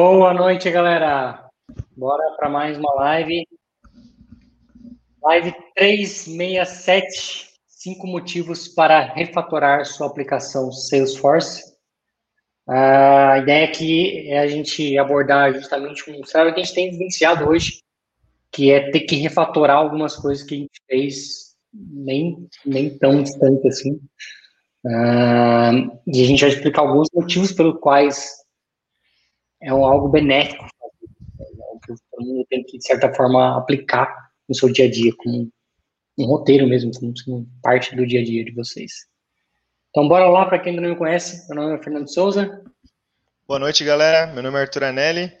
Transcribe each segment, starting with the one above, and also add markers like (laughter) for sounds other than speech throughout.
Boa noite, galera. Bora para mais uma live. Live 367. Cinco motivos para refatorar sua aplicação Salesforce. A ideia aqui é a gente abordar justamente um cenário que a gente tem vivenciado hoje, que é ter que refatorar algumas coisas que a gente fez nem, nem tão distante assim. Uh, e a gente vai explicar alguns motivos pelos quais é um, algo benéfico, algo que todo mundo tem que, de certa forma, aplicar no seu dia a dia, como um roteiro mesmo, como parte do dia a dia de vocês. Então, bora lá, para quem ainda não me conhece, meu nome é Fernando Souza. Boa noite, galera. Meu nome é Arthur Anelli.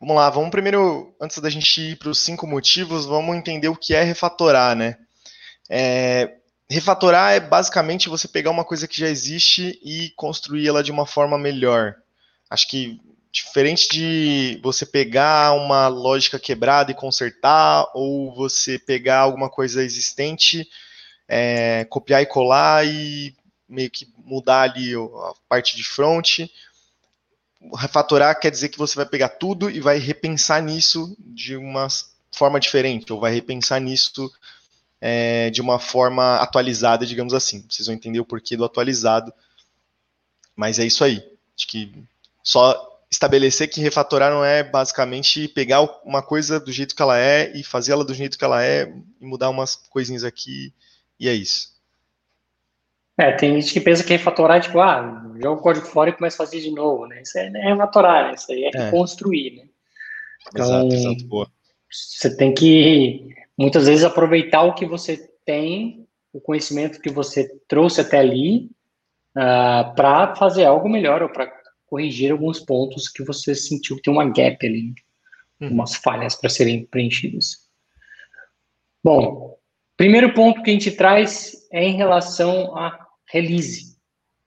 Vamos lá, vamos primeiro, antes da gente ir para os cinco motivos, vamos entender o que é refatorar, né? É, refatorar é basicamente você pegar uma coisa que já existe e construir ela de uma forma melhor. Acho que diferente de você pegar uma lógica quebrada e consertar, ou você pegar alguma coisa existente, é, copiar e colar e meio que mudar ali a parte de front. Refatorar quer dizer que você vai pegar tudo e vai repensar nisso de uma forma diferente, ou vai repensar nisso é, de uma forma atualizada, digamos assim. Vocês vão entender o porquê do atualizado. Mas é isso aí. Acho que só estabelecer que refatorar não é basicamente pegar uma coisa do jeito que ela é e fazer ela do jeito que ela é e mudar umas coisinhas aqui e é isso. É, tem gente que pensa que refatorar é tipo, ah, joga o código fora e começa a fazer de novo, né? Isso é, é refatorar, né? Isso aí é, é. reconstruir, né? Então, exato, exato, boa. Você tem que, muitas vezes, aproveitar o que você tem, o conhecimento que você trouxe até ali, uh, ah, para fazer algo melhor ou para corrigir alguns pontos que você sentiu que tem uma gap ali, uhum. umas falhas para serem preenchidas. Bom, primeiro ponto que a gente traz é em relação a release.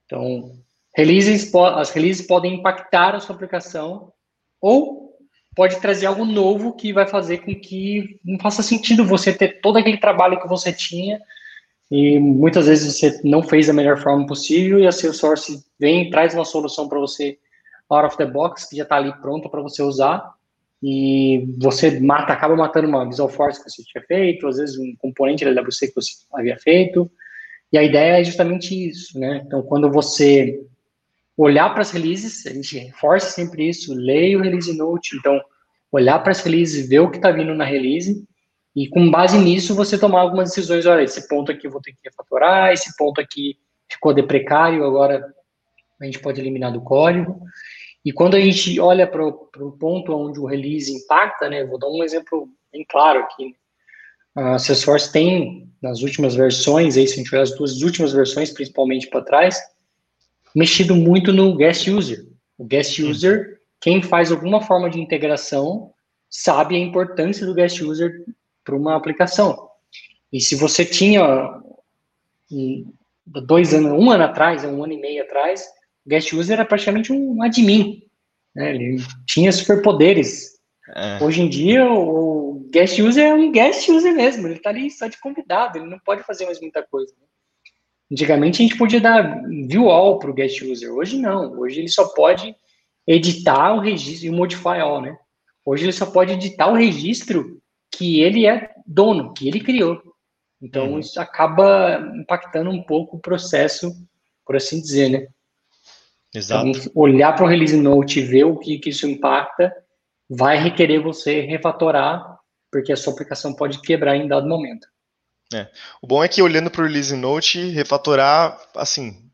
Então, releases, as releases podem impactar a sua aplicação ou pode trazer algo novo que vai fazer com que não faça sentido você ter todo aquele trabalho que você tinha e muitas vezes você não fez da melhor forma possível e a Salesforce vem traz uma solução para você out of the box, que já está ali pronto para você usar, e você mata, acaba matando uma Visual Force que você tinha feito, às vezes um componente da LWC que você havia feito, e a ideia é justamente isso, né? Então, quando você olhar para as releases, a gente reforça sempre isso, leia o release note, então, olhar para as releases, ver o que está vindo na release, e com base nisso, você tomar algumas decisões. Olha, esse ponto aqui eu vou ter que refatorar, esse ponto aqui ficou deprecário, agora a gente pode eliminar do código. E quando a gente olha para o ponto onde o release impacta, né, vou dar um exemplo bem claro aqui. A Salesforce tem, nas últimas versões, aí, se a gente olhar as duas últimas versões, principalmente para trás, mexido muito no guest user. O guest user, quem faz alguma forma de integração, sabe a importância do guest user para uma aplicação. E se você tinha dois anos, um ano atrás, um ano e meio atrás, o guest user era praticamente um admin. Né? Ele tinha superpoderes. É. Hoje em dia, o guest user é um guest user mesmo. Ele está ali só de convidado, ele não pode fazer mais muita coisa. Né? Antigamente, a gente podia dar view all para o guest user. Hoje, não. Hoje, ele só pode editar o registro e modify all, né? Hoje, ele só pode editar o registro que ele é dono, que ele criou. Então, uhum. isso acaba impactando um pouco o processo, por assim dizer, né? Exato. Então, olhar para o release note e ver o que, que isso impacta vai requerer você refatorar, porque a sua aplicação pode quebrar em dado momento. É. O bom é que olhando para o release note, refatorar, assim,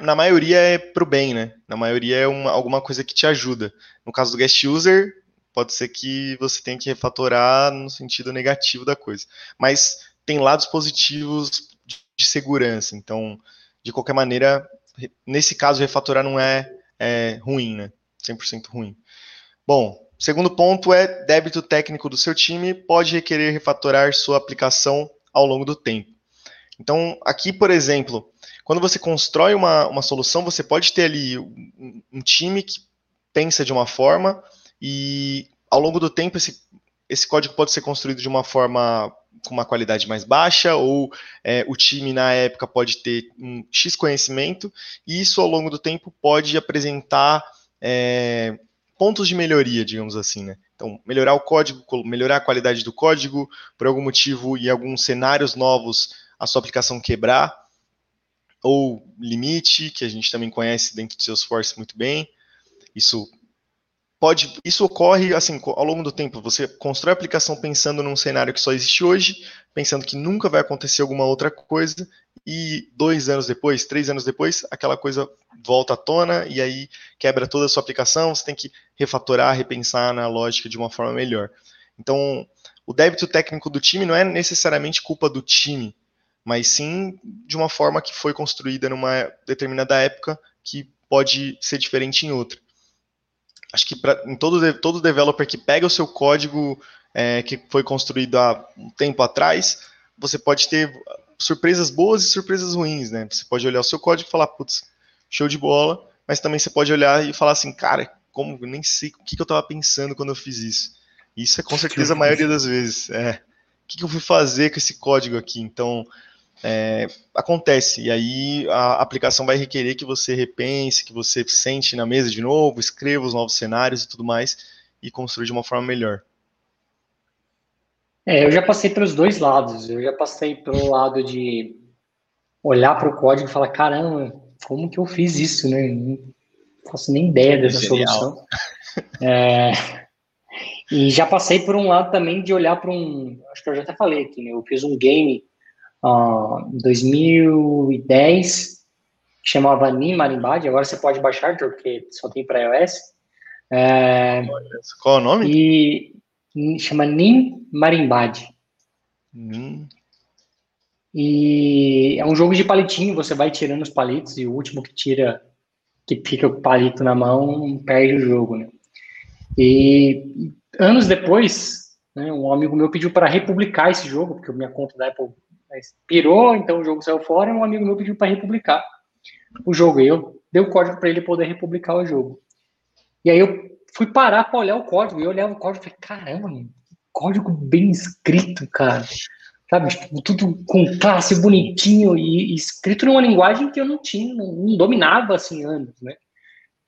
na maioria é para o bem, né? Na maioria é uma, alguma coisa que te ajuda. No caso do guest user, pode ser que você tenha que refatorar no sentido negativo da coisa. Mas tem lados positivos de segurança. Então, de qualquer maneira, nesse caso, refatorar não é, é ruim, né? 100% ruim. Bom, segundo ponto é débito técnico do seu time pode requerer refatorar sua aplicação ao longo do tempo. Então, aqui, por exemplo, quando você constrói uma, uma solução, você pode ter ali um, um time que pensa de uma forma e ao longo do tempo esse, esse código pode ser construído de uma forma com uma qualidade mais baixa, ou é, o time na época pode ter um X conhecimento, e isso ao longo do tempo pode apresentar é, pontos de melhoria, digamos assim, né? Então, melhorar o código, melhorar a qualidade do código, por algum motivo, em alguns cenários novos, a sua aplicação quebrar, ou limite, que a gente também conhece dentro do Salesforce muito bem. Isso pode, isso ocorre assim ao longo do tempo. Você constrói a aplicação pensando num cenário que só existe hoje, pensando que nunca vai acontecer alguma outra coisa, e dois anos depois, três anos depois, aquela coisa volta à tona e aí quebra toda a sua aplicação. Você tem que refatorar, repensar na lógica de uma forma melhor. Então, o débito técnico do time não é necessariamente culpa do time, mas sim de uma forma que foi construída numa determinada época que pode ser diferente em outra acho que pra, em todo, todo developer que pega o seu código é, que foi construído há um tempo atrás, você pode ter surpresas boas e surpresas ruins, né? Você pode olhar o seu código e falar, putz, show de bola, mas também você pode olhar e falar assim, cara, como eu nem sei o que, que eu estava pensando quando eu fiz isso. Isso é com certeza a maioria das vezes. É, o que, que eu fui fazer com esse código aqui? Então, é, acontece. E aí a aplicação vai requerer que você repense, que você sente na mesa de novo, escreva os novos cenários e tudo mais, e construa de uma forma melhor. É, eu já passei pelos dois lados. Eu já passei pelo lado de olhar para o código e falar, caramba, como que eu fiz isso, né? Não faço nem ideia dessa Genial. solução. É, e já passei por um lado também de olhar para um, acho que eu já até falei aqui, né? Eu fiz um game em 2010, que chamava Nim Marimbad, agora você pode baixar, porque só tem para iOS. É, Qual é o nome? E chama Nim Marimbad. Nim. E é um jogo de palitinho, você vai tirando os palitos e o último que tira, que fica o palito na mão, perde o jogo, né? E anos depois, né, um amigo meu pediu para republicar esse jogo, porque minha conta da Apple pirou, então o jogo saiu fora, e um amigo meu pediu para republicar o jogo. E eu dei o código para ele poder republicar o jogo. E aí eu fui parar para olhar o código, e eu olhava o código e falei, caramba, código bem escrito, cara. Sabe, tipo, tudo com classe bonitinho e, e, escrito numa linguagem que eu não tinha, não, não dominava assim anos, né?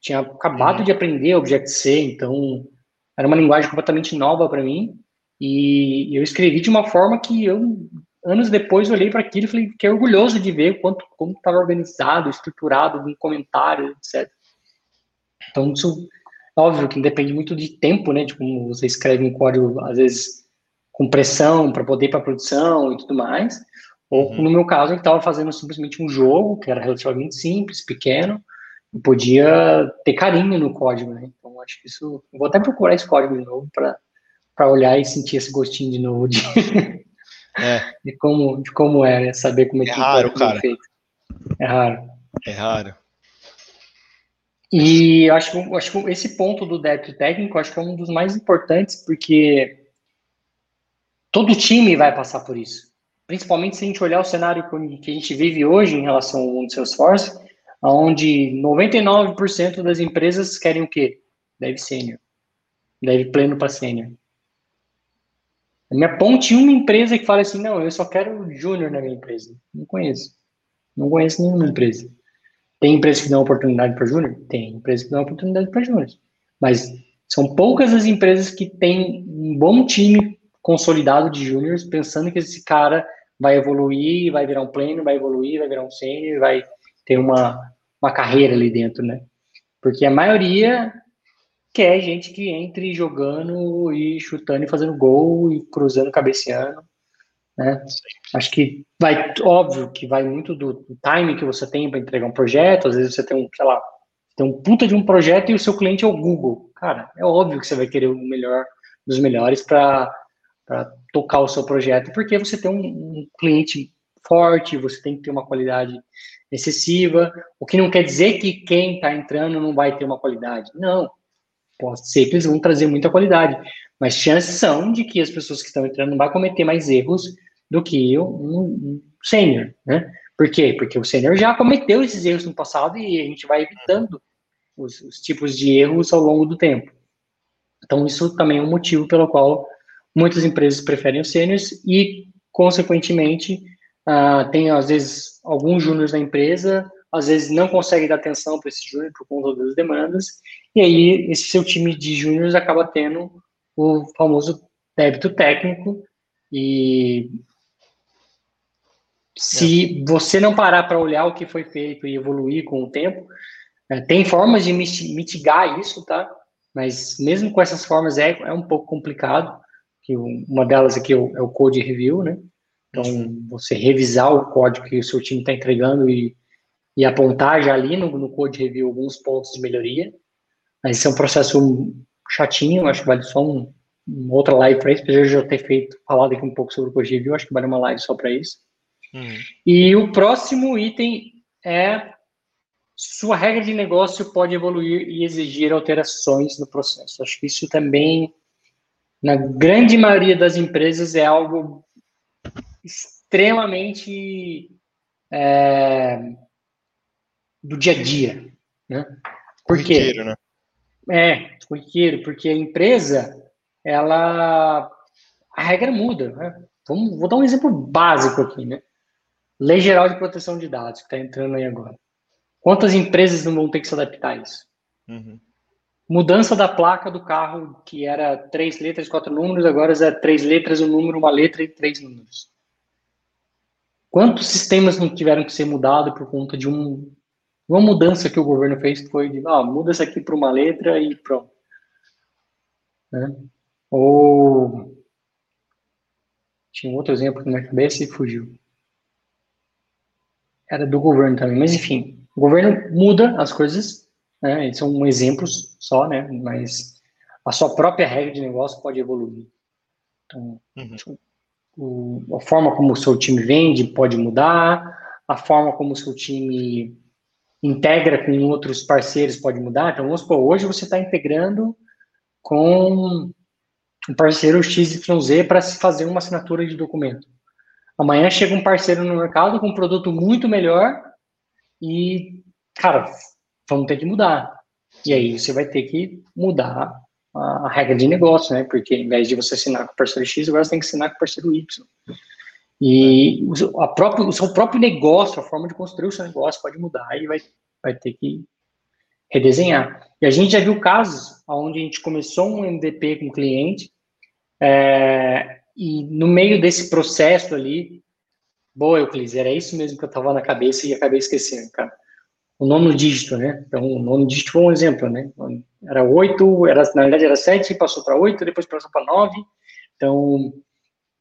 Tinha acabado uhum. de aprender Object-C, então era uma linguagem completamente nova para mim. E eu escrevi de uma forma que eu anos depois eu olhei para aquilo e falei, fiquei orgulhoso de ver quanto como estava organizado, estruturado, em comentários, etc. Então, isso, óbvio que depende muito de tempo, né, de como você escreve um código, às vezes, com pressão para poder ir para produção e tudo mais, ou uhum. no meu caso, eu estava fazendo simplesmente um jogo, que era relativamente simples, pequeno, e podia ter carinho no código, né, então acho que isso, vou até procurar esse código de novo para olhar e sentir esse gostinho de novo de (laughs) é. de, como, de como é, né? saber como é, é que raro, é cara. feito. É raro. É raro. E eu acho, que, acho que esse ponto do débito técnico acho que é um dos mais importantes, porque todo time vai passar por isso. Principalmente se a gente olhar o cenário que a gente vive hoje em relação ao mundo Salesforce, onde 99% das empresas querem o quê? Dev sênior. Dev pleno para sênior. Me aponte uma empresa que fala assim, não, eu só quero júnior na minha empresa. Não conheço. Não conheço nenhuma empresa. Tem empresa que dão oportunidade para júnior? Tem empresa que dão oportunidade para júnior. Mas são poucas as empresas que têm um bom time consolidado de júniores, pensando que esse cara vai evoluir, vai virar um pleno, vai evoluir, vai virar um sênior, vai ter uma, uma carreira ali dentro, né? Porque a maioria quer gente que entre jogando e chutando e fazendo gol e cruzando, cabeceando. Né? Acho que vai, óbvio que vai muito do, do time que você tem para entregar um projeto. Às vezes você tem um, sei lá, tem um puta de um projeto e o seu cliente é o Google. Cara, é óbvio que você vai querer o melhor dos melhores para tocar o seu projeto, porque você tem um, um cliente forte, você tem que ter uma qualidade excessiva, o que não quer dizer que quem está entrando não vai ter uma qualidade. Não, Pode ser que eles vão trazer muita qualidade, mas chances são de que as pessoas que estão entrando não vão cometer mais erros do que um, um sênior, né? Por quê? Porque o sênior já cometeu esses erros no passado e a gente vai evitando os, os, tipos de erros ao longo do tempo. Então, isso também é um motivo pelo qual muitas empresas preferem os sêniores e, consequentemente, uh, tem, às vezes, alguns júniores na empresa, às vezes não consegue dar atenção para esse júnior por conta das demandas, e aí esse seu time de júniores acaba tendo o famoso débito técnico, e se é. você não parar para olhar o que foi feito e evoluir com o tempo, é, tem formas de mitigar isso, tá? Mas mesmo com essas formas é, é um pouco complicado, que uma delas aqui é o, é o code review, né? Então, você revisar o código que o seu time está entregando e, e apontar já ali no, no code review alguns pontos de melhoria. Mas isso é um processo chatinho, acho que vale só um, uma outra live para isso, apesar de eu já ter feito, falado aqui um pouco sobre o code review, acho que vale uma live só para isso. Uhum. E o próximo item é sua regra de negócio pode evoluir e exigir alterações no processo. Acho que isso também, na grande maioria das empresas, é algo extremamente é, do dia a dia. Né? Por quê? Né? É, corriqueiro, porque a empresa, ela. A regra muda. Né? Vamos, vou dar um exemplo básico aqui, né? Lei Geral de Proteção de Dados, que está entrando aí agora. Quantas empresas não vão ter que se adaptar a isso? Uhum. Mudança da placa do carro, que era três letras, quatro números, agora é três letras, um número, uma letra e três números. Quantos sistemas não tiveram que ser mudados por conta de um, uma mudança que o governo fez, foi de, ah, muda isso aqui para uma letra e pronto. Né? Ou tinha um outro exemplo na minha cabeça e fugiu. Era do governo também, mas enfim, o governo muda as coisas, né? São exemplos só, né? Mas a sua própria regra de negócio pode evoluir. Então, uhum. o, a forma como o seu time vende pode mudar, a forma como o seu time integra com outros parceiros pode mudar. Então, vamos supor, hoje você está integrando com um parceiro XYZ para se fazer uma assinatura de documento. Amanhã chega um parceiro no mercado com um produto muito melhor e, cara, vamos ter que mudar. E aí você vai ter que mudar a, regra de negócio, né? Porque em vez de você assinar com o parceiro X, agora você tem que assinar com o parceiro Y. E o, a próprio, o seu próprio negócio, a forma de construir o seu negócio pode mudar e vai, vai ter que redesenhar. E a gente já viu casos onde a gente começou um MVP com o cliente é, e no meio desse processo ali, Boa, Euclides, era isso mesmo que eu estava na cabeça e acabei esquecendo, cara. O nono dígito, né? Então, o nono dígito foi um exemplo, né? Era oito, era, na verdade era sete, passou para oito, depois passou para nove. Então,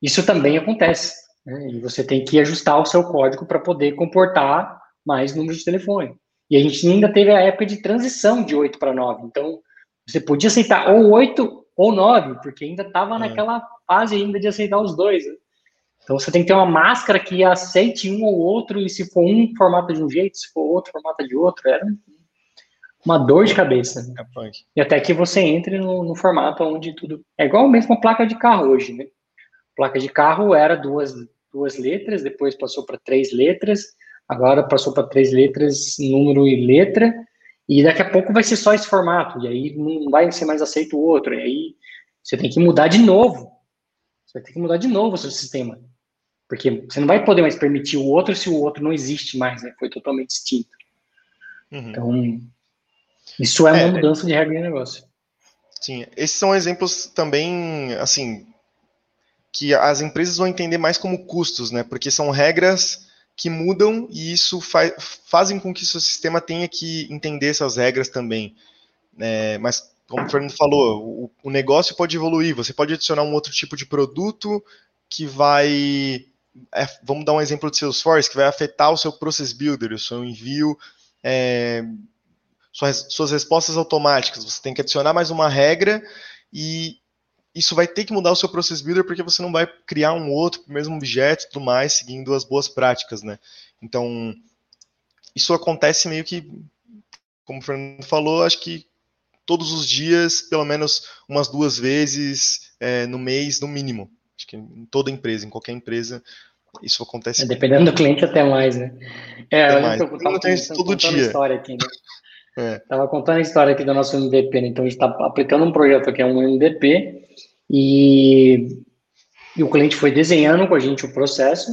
isso também acontece. Né? E você tem que ajustar o seu código para poder comportar mais números de telefone. E a gente ainda teve a época de transição de 8 para 9. Então, você podia aceitar ou 8 ou 9, porque ainda estava é. naquela fase ainda de aceitar os dois. Né? Então você tem que ter uma máscara que aceite um ou outro, e se for um formata de um jeito, se for outro formata de outro, era uma dor de cabeça. É e até que você entre no, no, formato onde tudo. É igual mesmo a placa de carro hoje, né? Placa de carro era duas, duas letras, depois passou para três letras, agora passou para três letras, número e letra, e daqui a pouco vai ser só esse formato, e aí não vai ser mais aceito o outro, e aí você tem que mudar de novo. Você vai ter que mudar de novo o seu sistema. Porque você não vai poder mais permitir o outro se o outro não existe mais, né? Foi totalmente extinto. Uhum. Então, isso é uma é, mudança de regra de negócio. Sim, esses são exemplos também, assim, que as empresas vão entender mais como custos, né? Porque são regras que mudam e isso fa fazem com que o seu sistema tenha que entender essas regras também. É, mas, como o Fernando falou, o, o negócio pode evoluir, você pode adicionar um outro tipo de produto que vai é, vamos dar um exemplo de Salesforce, que vai afetar o seu Process Builder, o seu envio, é, suas, suas respostas automáticas. Você tem que adicionar mais uma regra e isso vai ter que mudar o seu Process Builder porque você não vai criar um outro mesmo objeto e tudo mais, seguindo as boas práticas, né? Então, isso acontece meio que, como o Fernando falou, acho que todos os dias, pelo menos umas duas vezes é, no mês, no mínimo. Acho que em toda empresa, em qualquer empresa, isso acontece. É, dependendo do cliente, até mais, né? É, até mais. Eu tava contando, todo dia. história aqui, né? (laughs) É. Tava contando a história aqui do nosso MVP, né? Então a gente está aplicando um projeto que é um MVP e, e o cliente foi desenhando com a gente o processo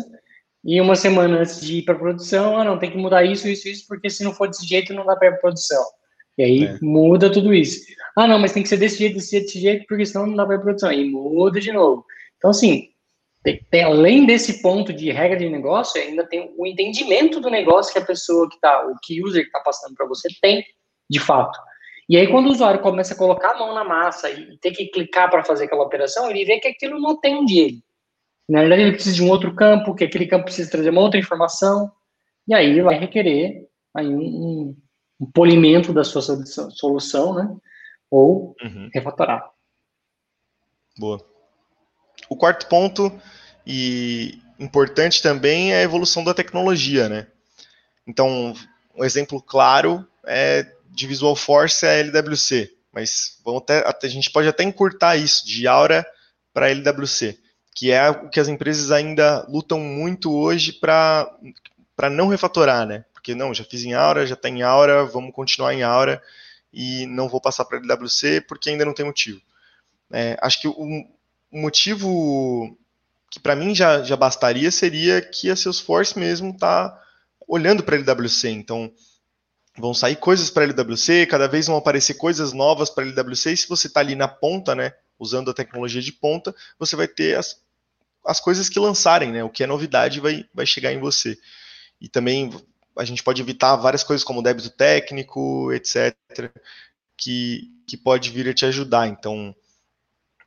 E uma semana antes de ir para produção, ah, não, tem que mudar isso, isso, isso, porque se não for desse jeito, não dá para ir para produção. E aí é. muda tudo isso. Ah, não, mas tem que ser desse jeito, desse jeito, desse jeito, porque senão não dá para produção. E muda de novo. Então, assim, tem, tem, além desse ponto de regra de negócio, ainda tem o entendimento do negócio que a pessoa que está, o que user que está passando para você tem, de fato. E aí, quando o usuário começa a colocar a mão na massa e ter que clicar para fazer aquela operação, ele vê que aquilo não atende ele. Na verdade, ele precisa de um outro campo, que aquele campo precisa trazer uma outra informação, e aí vai requerer aí um, um polimento da sua solução, né? Ou uhum. refatorar. Boa. O quarto ponto, e importante também, é a evolução da tecnologia, né? Então, um exemplo claro é de Visual Force é a LWC, mas vamos até, a gente pode até encurtar isso de Aura para LWC, que é o que as empresas ainda lutam muito hoje para não refatorar, né? Porque não, já fiz em Aura, já está em Aura, vamos continuar em Aura e não vou passar para LWC porque ainda não tem motivo. É, acho que o, o motivo que para mim já, já bastaria seria que a Salesforce mesmo está olhando para LWC. Então, vão sair coisas para LWC, cada vez vão aparecer coisas novas para LWC, e se você está ali na ponta, né, usando a tecnologia de ponta, você vai ter as, as coisas que lançarem, né, o que é novidade vai, vai chegar em você. E também a gente pode evitar várias coisas como débito técnico, etc., que, que pode vir a te ajudar. Então,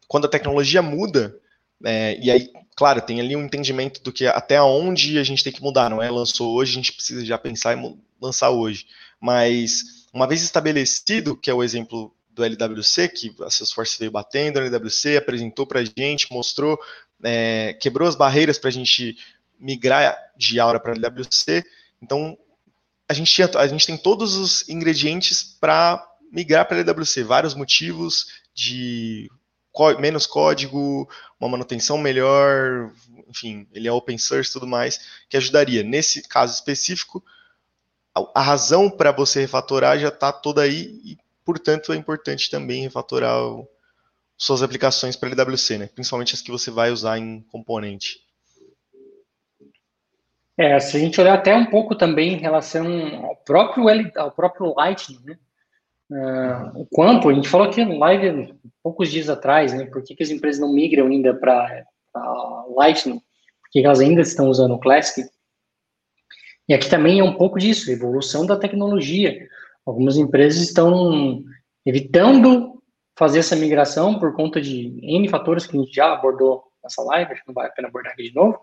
quando a tecnologia muda, é, e aí, claro, tem ali um entendimento do que até onde a gente tem que mudar, não é? Lançou hoje, a gente precisa já pensar em lançar hoje. Mas uma vez estabelecido, que é o exemplo do LWC, que a Salesforce veio batendo, o LWC apresentou para a gente, mostrou, é, quebrou as barreiras para a gente migrar de Aura para LWC. Então, a gente, tinha, a gente tem todos os ingredientes para migrar para LWC, vários motivos de menos código, uma manutenção melhor, enfim, ele é open source e tudo mais, que ajudaria. Nesse caso específico, a, razão para você refatorar já está toda aí e, portanto, é importante também refatorar o, suas aplicações para LWC, né? principalmente as que você vai usar em componente. É, se a gente olhar até um pouco também em relação ao próprio, L, ao próprio Lightning, né? Uh, o quanto, a gente falou aqui no live poucos dias atrás, né? Por que, que as empresas não migram ainda para Lightning? Porque elas ainda estão usando o Classic. E aqui também é um pouco disso, evolução da tecnologia. Algumas empresas estão evitando fazer essa migração por conta de N fatores que a gente já abordou nessa live, acho que não vale a pena abordar aqui de novo,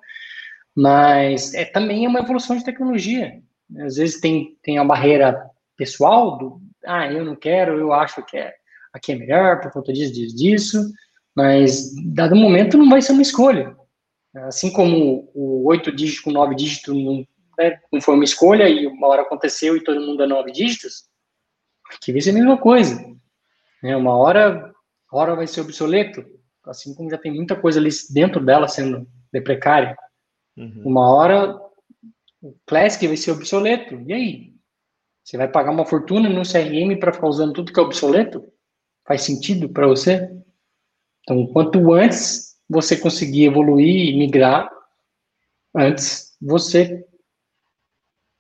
mas é também é uma evolução de tecnologia. Às vezes tem, tem a barreira pessoal do, ah, eu não quero, eu acho que é, aqui é melhor por conta disso, disso, disso, mas dado momento não vai ser uma escolha. Assim como o oito dígitos com nove dígitos não, né, não foi uma escolha e uma hora aconteceu e todo mundo é nove dígitos, aqui vai ser a mesma coisa. Né? Uma hora, hora vai ser obsoleto, assim como já tem muita coisa ali dentro dela sendo deprecária. Uhum. Uma hora o Classic vai ser obsoleto, e aí? Você vai pagar uma fortuna no CRM para ficar usando tudo que é obsoleto? Faz sentido para você? Então, quanto antes você conseguir evoluir e migrar, antes você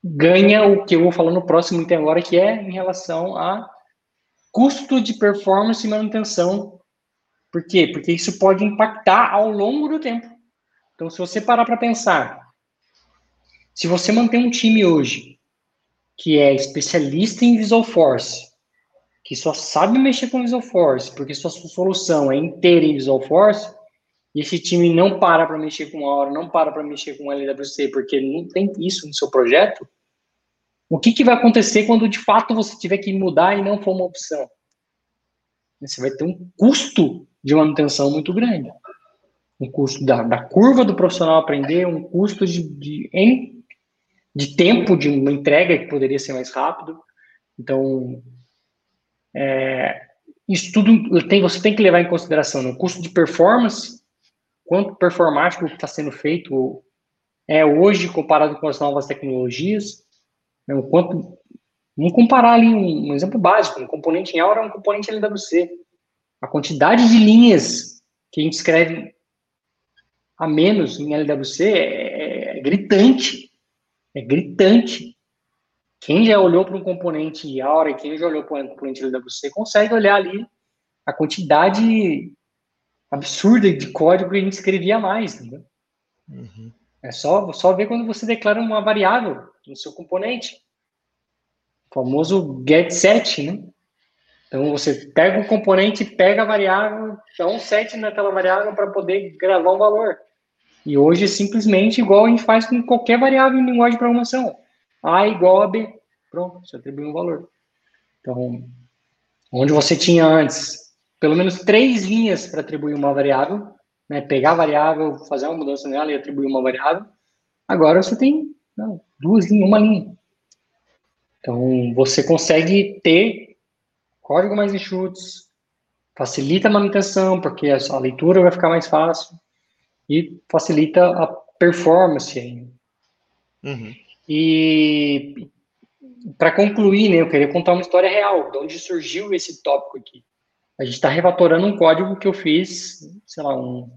ganha o que eu vou falar no próximo item agora, que é em relação a custo de performance e manutenção. Por quê? Porque isso pode impactar ao longo do tempo. Então, se você parar para pensar, se você mantém um time hoje que é especialista em Visual Force, que só sabe mexer com Visual Force, porque sua solução é inteira em Visual Force, e esse time não para para mexer com Aura, não para para mexer com LWC, porque não tem isso no seu projeto, o que, que vai acontecer quando de fato você tiver que mudar e não for uma opção? Você vai ter um custo de manutenção muito grande. Um custo da, da curva do profissional aprender, um custo de, de de tempo de uma entrega que poderia ser mais rápido. Então, é, isso tudo tem, você tem que levar em consideração no né? custo de performance, quanto performático está sendo feito é hoje comparado com as novas tecnologias, né, o quanto vamos comparar ali um, um, exemplo básico, um componente em Aura é um componente LWC. A quantidade de linhas que a gente escreve a menos em LWC é, é é gritante. É gritante. Quem já olhou para um componente Aura e quem já olhou para um componente LWC consegue olhar ali a quantidade absurda de código que a gente escrevia mais, entendeu? Uhum. É só, só ver quando você declara uma variável no seu componente. O famoso get set, né? Então você pega o componente, pega a variável, dá um set naquela variável para poder gravar um valor. E hoje é simplesmente igual a gente faz com qualquer variável em linguagem de programação. A igual a B. Pronto, você atribui um valor. Então, onde você tinha antes pelo menos três linhas para atribuir uma variável, né? pegar a variável, fazer uma mudança nela e atribuir uma variável, agora você tem não, duas linhas, uma linha. Então, você consegue ter código mais enxutos, facilita a manutenção, porque a leitura vai ficar mais fácil e facilita a performance ainda. Uhum. E para concluir, né, eu queria contar uma história real, de onde surgiu esse tópico aqui. A gente está refatorando um código que eu fiz, sei lá, um,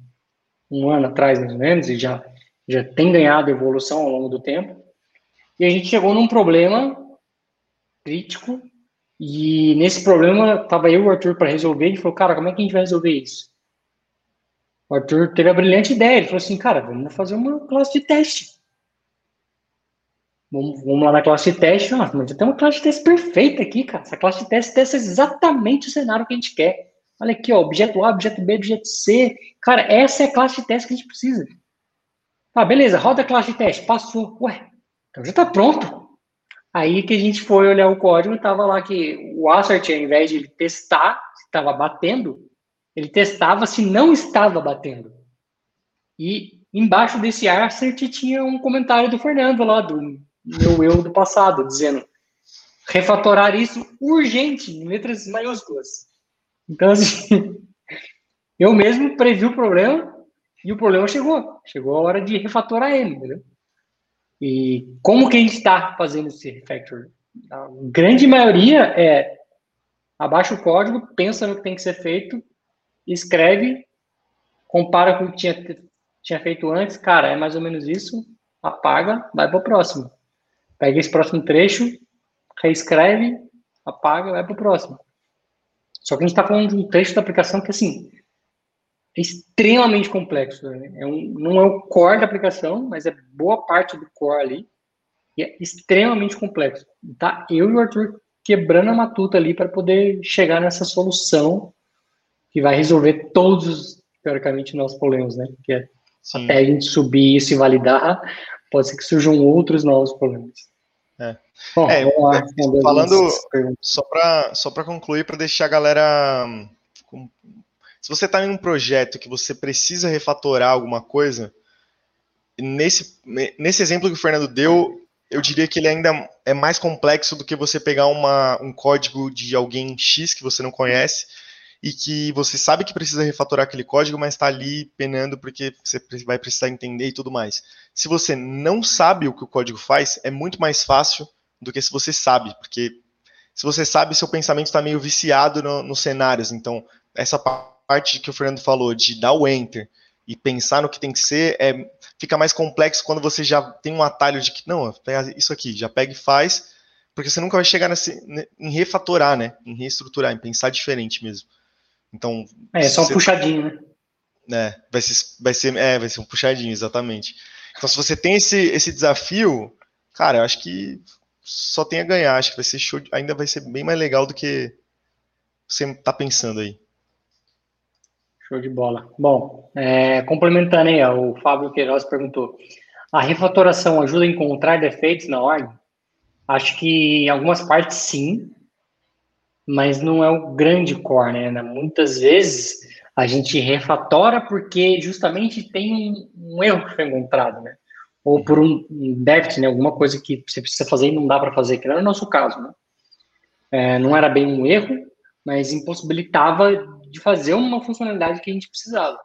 um ano atrás, mais ou menos, e já, já tem ganhado evolução ao longo do tempo. E a gente chegou num problema crítico, e nesse problema, estava eu e o Arthur para resolver, e falou, cara, como é que a gente vai resolver isso? O Arthur teve a brilhante ideia, ele falou assim, cara, vamos fazer uma classe de teste. Vamos, vamos lá na classe de teste. Nossa, mas já tem uma classe de teste perfeita aqui, cara. Essa classe de teste testa exatamente o cenário que a gente quer. Olha aqui, ó, objeto A, objeto B, objeto C. Cara, essa é a classe de teste que a gente precisa. Ah, beleza, roda a classe de teste. Passou. Ué, então já está pronto. Aí que a gente foi olhar o código, estava lá que o assert, ao invés de testar estava batendo, ele testava se não estava batendo. E embaixo desse assert tinha um comentário do Fernando lá, do meu eu do passado, dizendo refatorar isso urgente, em letras maiúsculas. Então, assim, (laughs) eu mesmo previ o problema e o problema chegou. Chegou a hora de refatorar ele, entendeu? E como que a gente está fazendo esse refactor? A grande maioria é abaixa o código, pensa no que tem que ser feito, escreve, compara com o que tinha, tinha feito antes, cara, é mais ou menos isso, apaga, vai para o próximo. Pega esse próximo trecho, reescreve, apaga, vai para o próximo. Só que a gente está falando de um trecho da aplicação que, assim, é extremamente complexo. Né? É um, não é o core da aplicação, mas é boa parte do core ali. E é extremamente complexo. Tá eu e o Arthur quebrando a matuta ali para poder chegar nessa solução que vai resolver todos, teoricamente, nossos problemas, né? Que é Sim. até a gente subir isso e validar, pode ser que surjam outros novos problemas. É. Bom, é, lá, falando só para só para concluir para deixar a galera se você está em um projeto que você precisa refatorar alguma coisa nesse nesse exemplo que o Fernando deu eu diria que ele ainda é mais complexo do que você pegar uma, um código de alguém X que você não conhece e que você sabe que precisa refatorar aquele código, mas está ali penando porque você vai precisar entender e tudo mais. Se você não sabe o que o código faz, é muito mais fácil do que se você sabe, porque se você sabe, seu pensamento está meio viciado no, nos cenários. Então, essa parte que o Fernando falou de dar o enter e pensar no que tem que ser, é, fica mais complexo quando você já tem um atalho de que, não, isso aqui, já pega e faz, porque você nunca vai chegar nesse, em refatorar, né? Em reestruturar, em pensar diferente mesmo. Então. É, só um puxadinho, né? É, vai ser, vai ser, é, vai ser um puxadinho, exatamente. Então, se você tem esse, esse desafio, cara, eu acho que só tem a ganhar. Acho que vai ser show, ainda vai ser bem mais legal do que você está pensando aí. Show de bola. Bom, é, complementando aí, ó, o Fábio Queiroz perguntou: a refatoração ajuda a encontrar defeitos na ordem? Acho que em algumas partes sim, mas não é o grande core, né? Muitas vezes a gente refatora porque justamente tem um, erro que foi encontrado, né? Ou por um, um déficit, né? Alguma coisa que você precisa fazer e não dá para fazer, que não era o nosso caso, né? É, não era bem um erro, mas impossibilitava de fazer uma funcionalidade que a gente precisava.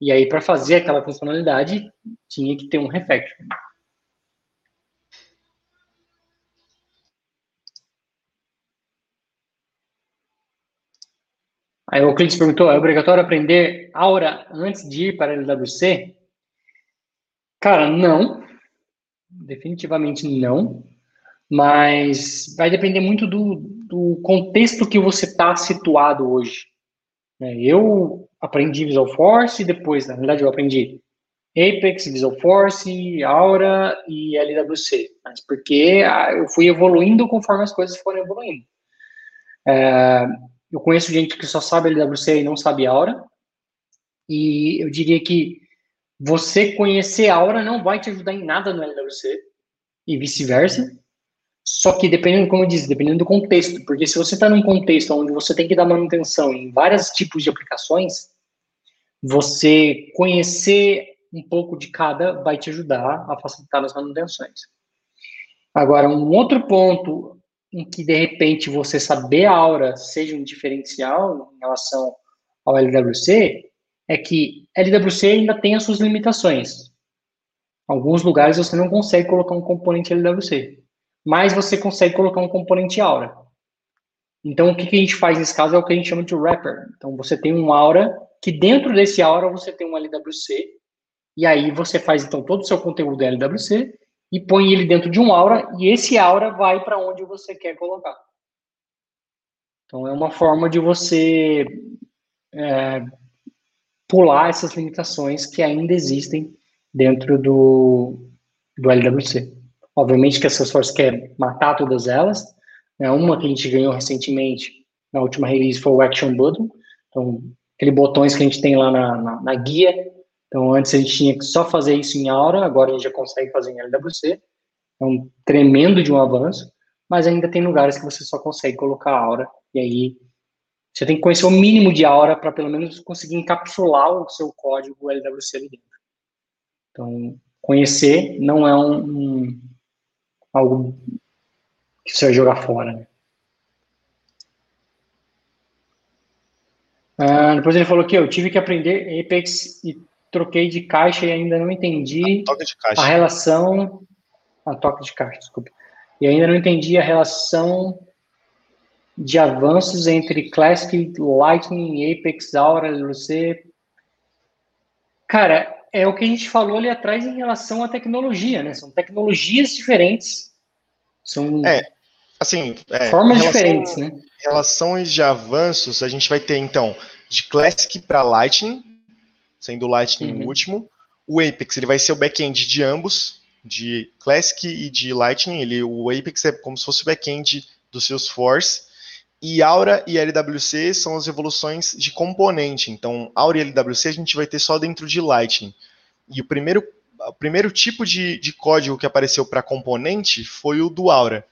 E aí, para fazer aquela funcionalidade, tinha que ter um refactor. Aí o Euclides perguntou, é obrigatório aprender Aura antes de ir para a LWC? Cara, não. definitivamente não, mas vai depender muito do, do contexto que você está situado hoje. É, eu aprendi Visual Force, depois, na verdade, eu aprendi Apex, Visual Force, Aura e LWC, mas porque ah, eu fui evoluindo conforme as coisas foram evoluindo. É, eu conheço gente que só sabe LWC e não sabe Aura, e eu diria que você conhecer Aura não vai te ajudar em nada no LWC, e vice-versa, só que dependendo, como eu disse, dependendo do contexto, porque se você está num contexto onde você tem que dar manutenção em vários tipos de aplicações, você conhecer um pouco de cada vai te ajudar a facilitar as manutenções. Agora, um outro ponto em que, de repente, você saber a aura seja um diferencial em relação ao LWC, é que LWC ainda tem as suas limitações. Em alguns lugares você não consegue colocar um componente LWC, mas você consegue colocar um componente aura. Então, o que, que a gente faz nesse caso é o que a gente chama de wrapper. Então, você tem um aura, que dentro desse aura você tem um LWC, e aí você faz então todo o seu conteúdo LWC e põe ele dentro de um aura e esse aura vai para onde você quer colocar. Então é uma forma de você é, pular essas limitações que ainda existem dentro do, do LWC. Obviamente que a Salesforce quer matar todas elas. Né? Uma que a gente ganhou recentemente, na última release, foi o Action Button. Então, aqueles botões que a gente tem lá na, na, na guia, então, antes a gente tinha que só fazer isso em Aura, agora a gente já consegue fazer em LWC. É um tremendo de um avanço, mas ainda tem lugares que você só consegue colocar Aura, e aí você tem que conhecer o mínimo de Aura para pelo menos conseguir encapsular o seu código LWC ali dentro. Então, conhecer não é um, um algo que você vai jogar fora. Né? Ah, depois ele falou que eu tive que aprender Apex e troquei de caixa e ainda não entendi a, a relação. A toque de caixa, desculpa. E ainda não entendi a relação de avanços entre Classic, Lightning, Apex, Aura, LC. Cara, é o que a gente falou ali atrás em relação à tecnologia, né? São tecnologias diferentes. São é, assim, é, formas relação, diferentes, né? Relações de avanços, a gente vai ter então de Classic para Lightning, sendo o Lightning uhum. o último. O Apex ele vai ser o back-end de ambos, de Classic e de Lightning. Ele, o Apex é como se fosse o back-end do Salesforce. E Aura e LWC são as evoluções de componente. Então, Aura e LWC a gente vai ter só dentro de Lightning. E o primeiro, o primeiro tipo de, de código que apareceu para componente foi o do Aura.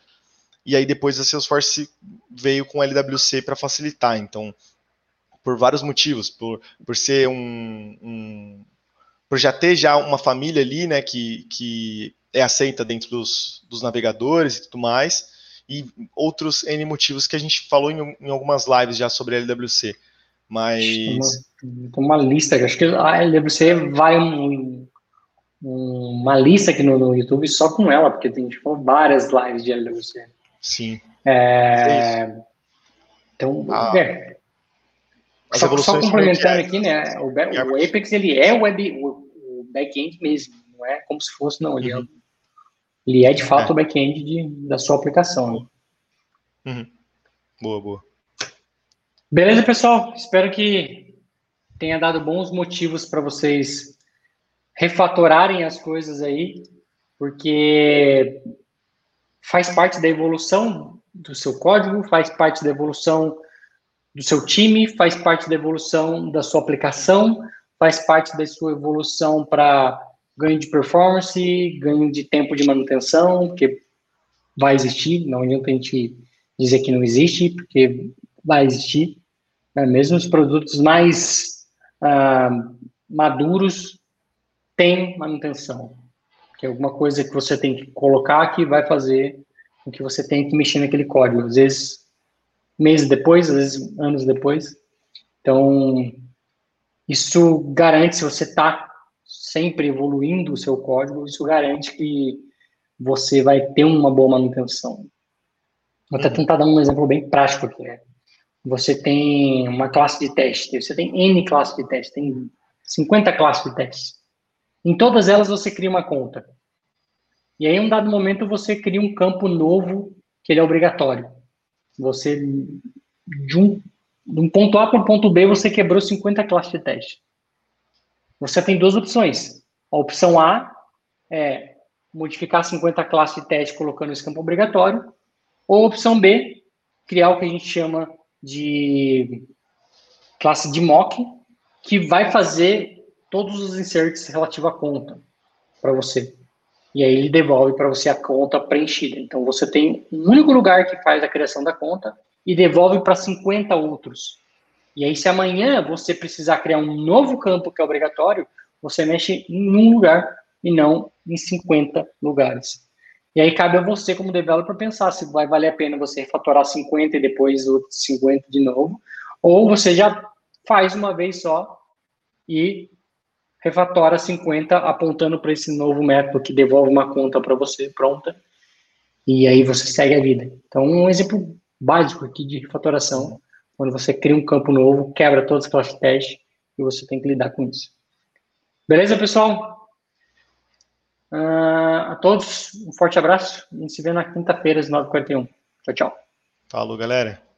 E aí depois a Salesforce veio com LWC para facilitar. Então, por vários motivos, por, por ser um, um, por já ter já uma família ali, né, que, que é aceita dentro dos, dos navegadores e tudo mais, e outros N motivos que a gente falou em, em algumas lives já sobre a LWC. Mas. Tem uma, lista, acho que a LWC vai um, uma lista aqui no, no, YouTube só com ela, porque tem tipo, várias lives de LWC. Sim. É, então, ah. é, as só, só complementando aqui, né? O, o, Apex ele é o web, o, o back-end mesmo, não é como se fosse, não. Ele, é uhum. é, ele é de fato é. o back-end da sua aplicação. Né? Uhum. Boa, boa. Beleza, pessoal? Espero que tenha dado bons motivos para vocês refatorarem as coisas aí, porque faz parte da evolução do seu código, faz parte da evolução do seu time, faz parte da evolução da sua aplicação, faz parte da sua evolução para ganho de performance, ganho de tempo de manutenção, porque vai existir, não adianta a gente dizer que não existe, porque vai existir. Né? Mesmo os produtos mais ah, maduros têm manutenção, que é alguma coisa que você tem que colocar que vai fazer com que você tenha que mexer naquele código. Às vezes meses depois, às vezes anos depois. Então, isso garante, se você está sempre evoluindo o seu código, isso garante que você vai ter uma boa manutenção. Vou até tentar dar um exemplo bem prático aqui. Né? Você tem uma classe de teste, você tem N classes de teste, tem 50 classes de testes. Em todas elas você cria uma conta. E aí, em um dado momento, você cria um campo novo que ele é obrigatório. Você, de um, de um ponto A para o ponto B, você quebrou 50 classes de teste. Você tem duas opções. A opção A é modificar 50 classes de teste colocando esse campo obrigatório. Ou a opção B, criar o que a gente chama de classe de mock, que vai fazer todos os inserts relativos à conta para você. E aí ele devolve para você a conta preenchida. Então você tem um único lugar que faz a criação da conta e devolve para 50 outros. E aí, se amanhã você precisar criar um novo campo que é obrigatório, você mexe em um lugar e não em 50 lugares. E aí cabe a você, como developer, pensar se vai valer a pena você refatorar 50 e depois outros 50 de novo, ou você já faz uma vez só e refatora 50 apontando para esse novo método que devolve uma conta para você pronta, e aí você segue a vida. Então, um exemplo básico aqui de refatoração, quando você cria um campo novo, quebra todas as classes e você tem que lidar com isso. Beleza, pessoal? Uh, a todos, um forte abraço. A gente se vê na quinta-feira, às 9h41. Tchau, tchau. Falou, galera.